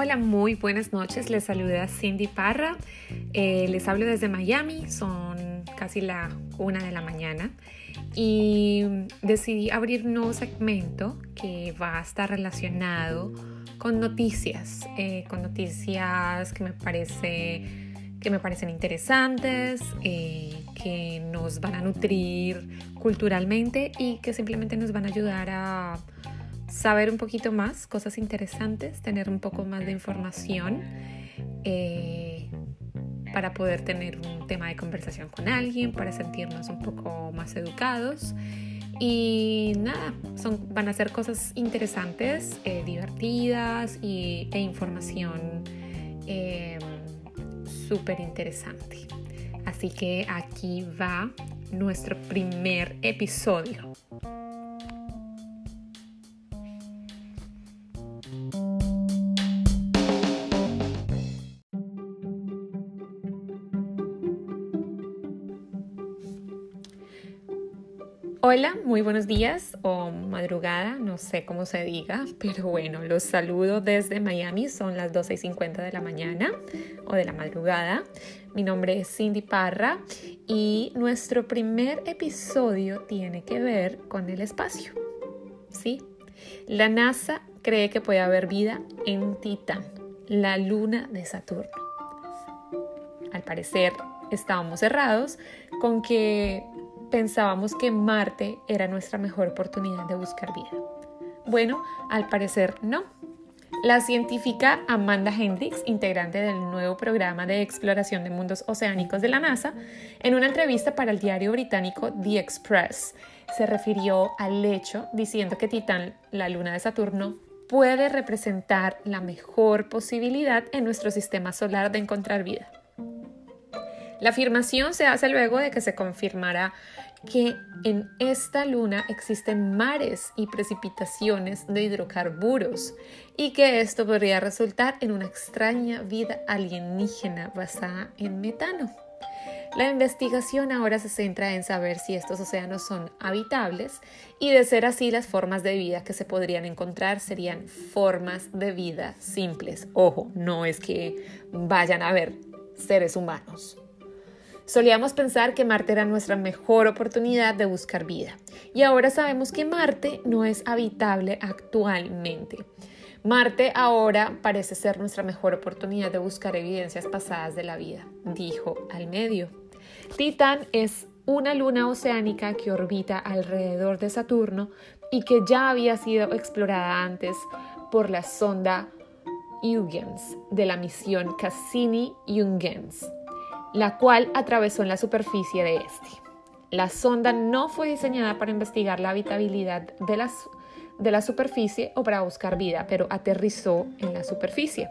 Hola, muy buenas noches. Les saluda Cindy Parra. Eh, les hablo desde Miami. Son casi la una de la mañana. Y decidí abrir un nuevo segmento que va a estar relacionado con noticias. eh, con noticias que me, parece, que me parecen interesantes, eh, que nos van a nutrir culturalmente y que simplemente nos van a ayudar a saber un poquito más, cosas interesantes, tener un poco más de información eh, para poder tener un tema de conversación con alguien, para sentirnos un poco más educados. Y nada, son, van a ser cosas interesantes, eh, divertidas y, e información súper interesante. Así que aquí va nuestro primer episodio. Hola, muy buenos días madrugada, no sé cómo se diga, pero bueno, los saludo desde Miami, son las 12 y 50 de la mañana o de la madrugada. Mi nombre es Cindy Parra y nuestro primer episodio tiene que ver con el espacio. ¿Sí? La NASA cree que puede haber vida en Titán, la luna de Saturno. Al parecer, estábamos cerrados con que pensábamos que Marte era nuestra mejor oportunidad de buscar vida. Bueno, al parecer no. La científica Amanda Hendricks, integrante del nuevo programa de exploración de mundos oceánicos de la NASA, en una entrevista para el diario británico The Express, se refirió al hecho diciendo que Titán, la luna de Saturno, puede representar la mejor posibilidad en nuestro sistema solar de encontrar vida. La afirmación se hace luego de que se confirmara que en esta luna existen mares y precipitaciones de hidrocarburos y que esto podría resultar en una extraña vida alienígena basada en metano. La investigación ahora se centra en saber si estos océanos son habitables y de ser así las formas de vida que se podrían encontrar serían formas de vida simples. Ojo, no es que vayan a ver seres humanos. Solíamos pensar que Marte era nuestra mejor oportunidad de buscar vida y ahora sabemos que Marte no es habitable actualmente. Marte ahora parece ser nuestra mejor oportunidad de buscar evidencias pasadas de la vida, dijo al medio. Titán es una luna oceánica que orbita alrededor de Saturno y que ya había sido explorada antes por la sonda Huygens de la misión Cassini-Huygens la cual atravesó en la superficie de este. La sonda no fue diseñada para investigar la habitabilidad de, las, de la superficie o para buscar vida, pero aterrizó en la superficie.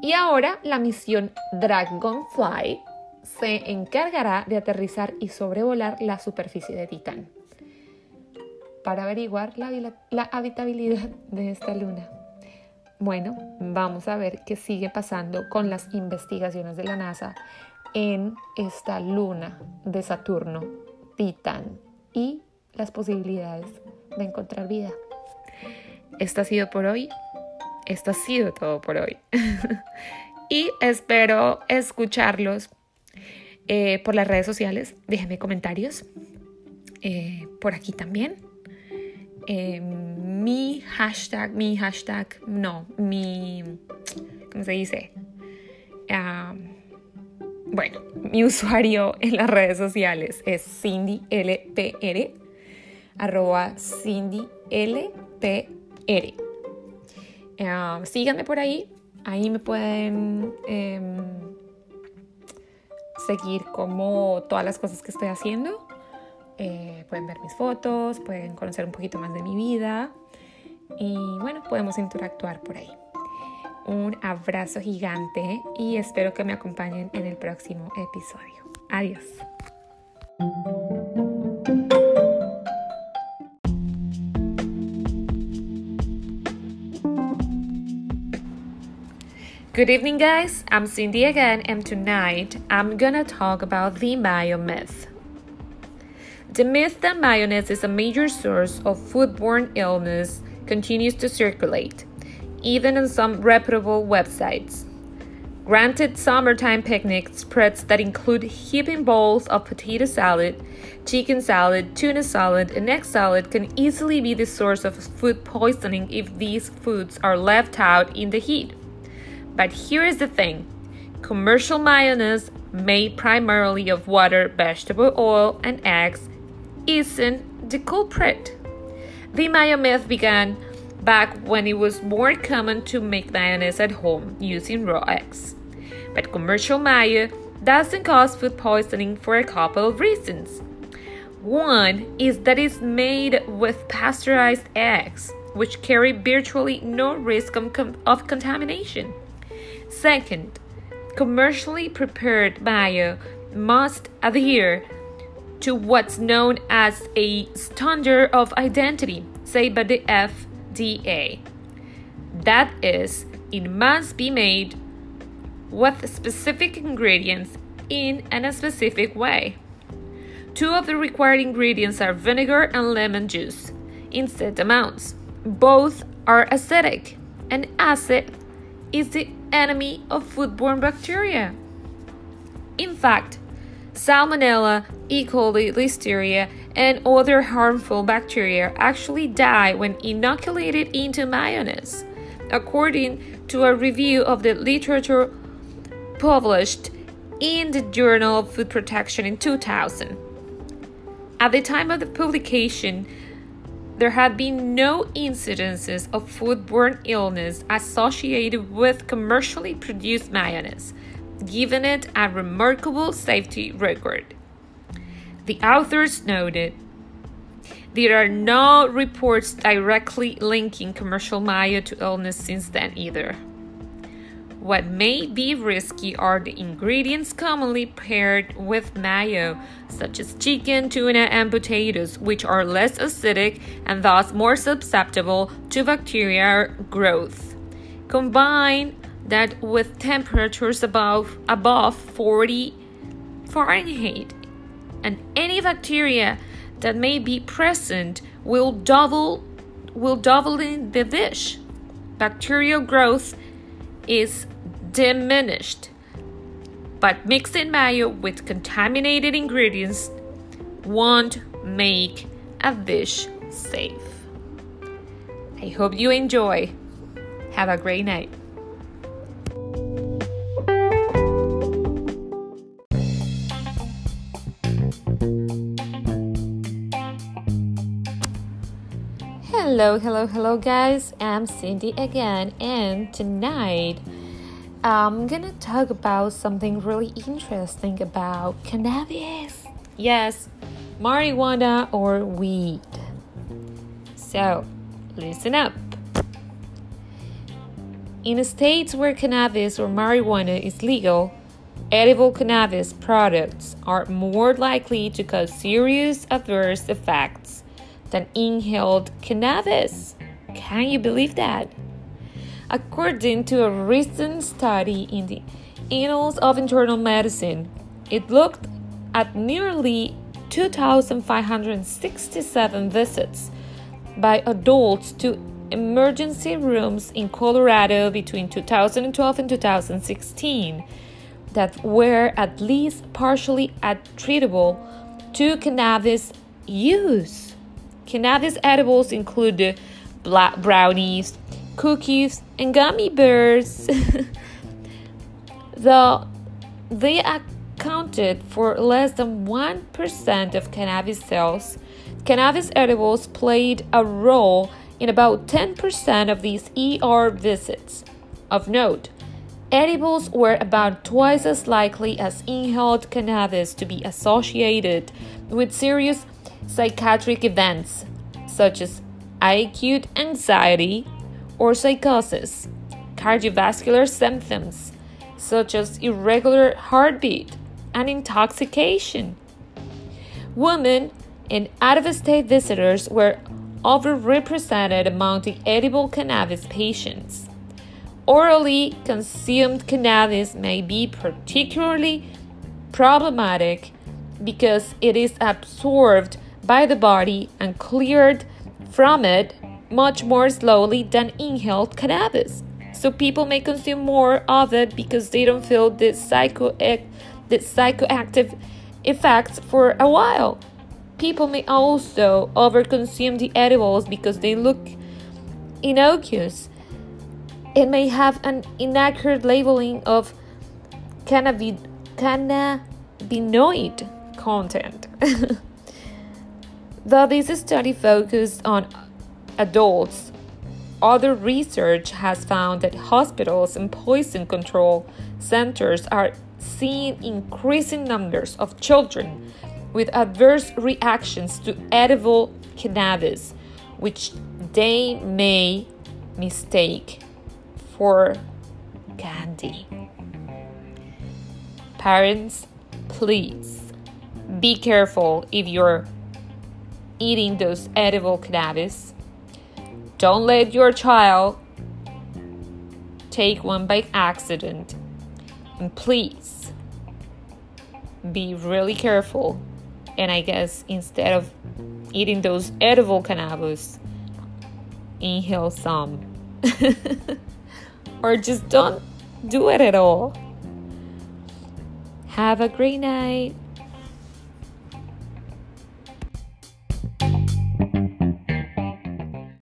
Y ahora la misión Dragonfly se encargará de aterrizar y sobrevolar la superficie de Titán para averiguar la, la habitabilidad de esta luna. Bueno, vamos a ver qué sigue pasando con las investigaciones de la NASA en esta luna de Saturno, Titán, y las posibilidades de encontrar vida. Esto ha sido por hoy. Esto ha sido todo por hoy. y espero escucharlos eh, por las redes sociales. Déjenme comentarios. Eh, por aquí también. Eh, mi hashtag, mi hashtag, no, mi, ¿cómo se dice? Bueno, mi usuario en las redes sociales es CindyLPR, arroba CindyLPR. Uh, síganme por ahí, ahí me pueden eh, seguir como todas las cosas que estoy haciendo. Eh, pueden ver mis fotos, pueden conocer un poquito más de mi vida y bueno, podemos interactuar por ahí un abrazo gigante y espero que me acompañen en el próximo episodio. Adiós. Good evening, guys. I'm Cindy again, and tonight I'm gonna talk about the Mayo myth. The myth that mayonnaise is a major source of foodborne illness continues to circulate, even on some reputable websites. Granted, summertime picnic spreads that include heaping bowls of potato salad, chicken salad, tuna salad, and egg salad can easily be the source of food poisoning if these foods are left out in the heat. But here is the thing commercial mayonnaise, made primarily of water, vegetable oil, and eggs, isn't the culprit. The mayo myth began back when it was more common to make mayonnaise at home using raw eggs. But commercial mayo doesn't cause food poisoning for a couple of reasons. One is that it's made with pasteurized eggs, which carry virtually no risk of, contamination. Second, commercially prepared mayo must adhere to what's known as a standard of identity, say by the FDA. That is, it must be made with specific ingredients in a specific way. Two of the required ingredients are vinegar and lemon juice in set amounts. Both are acidic, and acid is the enemy of foodborne bacteria. In fact, Salmonella, E. coli, Listeria, and other harmful bacteria actually die when inoculated into mayonnaise, according to a review of the literature published in the Journal of Food Protection in 2000. At the time of the publication, there had been no incidences of foodborne illness associated with commercially produced mayonnaise, giving it a remarkable safety record. The authors noted there are no reports directly linking commercial mayo to illness since then either. What may be risky are the ingredients commonly paired with mayo, such as chicken, tuna, and potatoes, which are less acidic and thus more susceptible to bacterial growth. Combine that with temperatures above above 40 Fahrenheit, and any bacteria that may be present will double will double in the dish. Bacterial growth is diminished. But mixing mayo with contaminated ingredients won't make a dish safe. I hope you enjoy. Have a great night. Hello, hello, hello, guys. I'm Cindy again, and tonight I'm gonna talk about something really interesting about cannabis. Yes, marijuana or weed. So, listen up. In states where cannabis or marijuana is legal, edible cannabis products are more likely to cause serious adverse effects than inhaled cannabis. Can you believe that? According to a recent study in the Annals of Internal Medicine, it looked at nearly 2,567 visits by adults to emergency rooms in Colorado between 2012 and 2016 that were at least partially attributable to cannabis use. Cannabis edibles include brownies, cookies, and gummy bears. Though they accounted for less than 1% of cannabis sales, cannabis edibles played a role in about 10% of these ER visits. Of note, edibles were about twice as likely as inhaled cannabis to be associated with serious psychiatric events such as acute anxiety, or psychosis, cardiovascular symptoms such as irregular heartbeat and intoxication. Women and out of state visitors were overrepresented among the edible cannabis patients. Orally consumed cannabis may be particularly problematic because it is absorbed by the body and cleared from it much more slowly than inhaled cannabis. So people may consume more of it because they don't feel the, psycho- the psychoactive effects for a while. People may also overconsume the edibles because they look innocuous. It may have an inaccurate labeling of cannabinoid content. Though this study focused on adults, other research has found that hospitals and poison control centers are seeing increasing numbers of children with adverse reactions to edible cannabis, which they may mistake for candy. Parents, please be careful if you're eating those edible cannabis. Don't let your child take one by accident. And please be really careful. And I guess instead of eating those edible cannabis, inhale some. or just don't do it at all. Have a great night.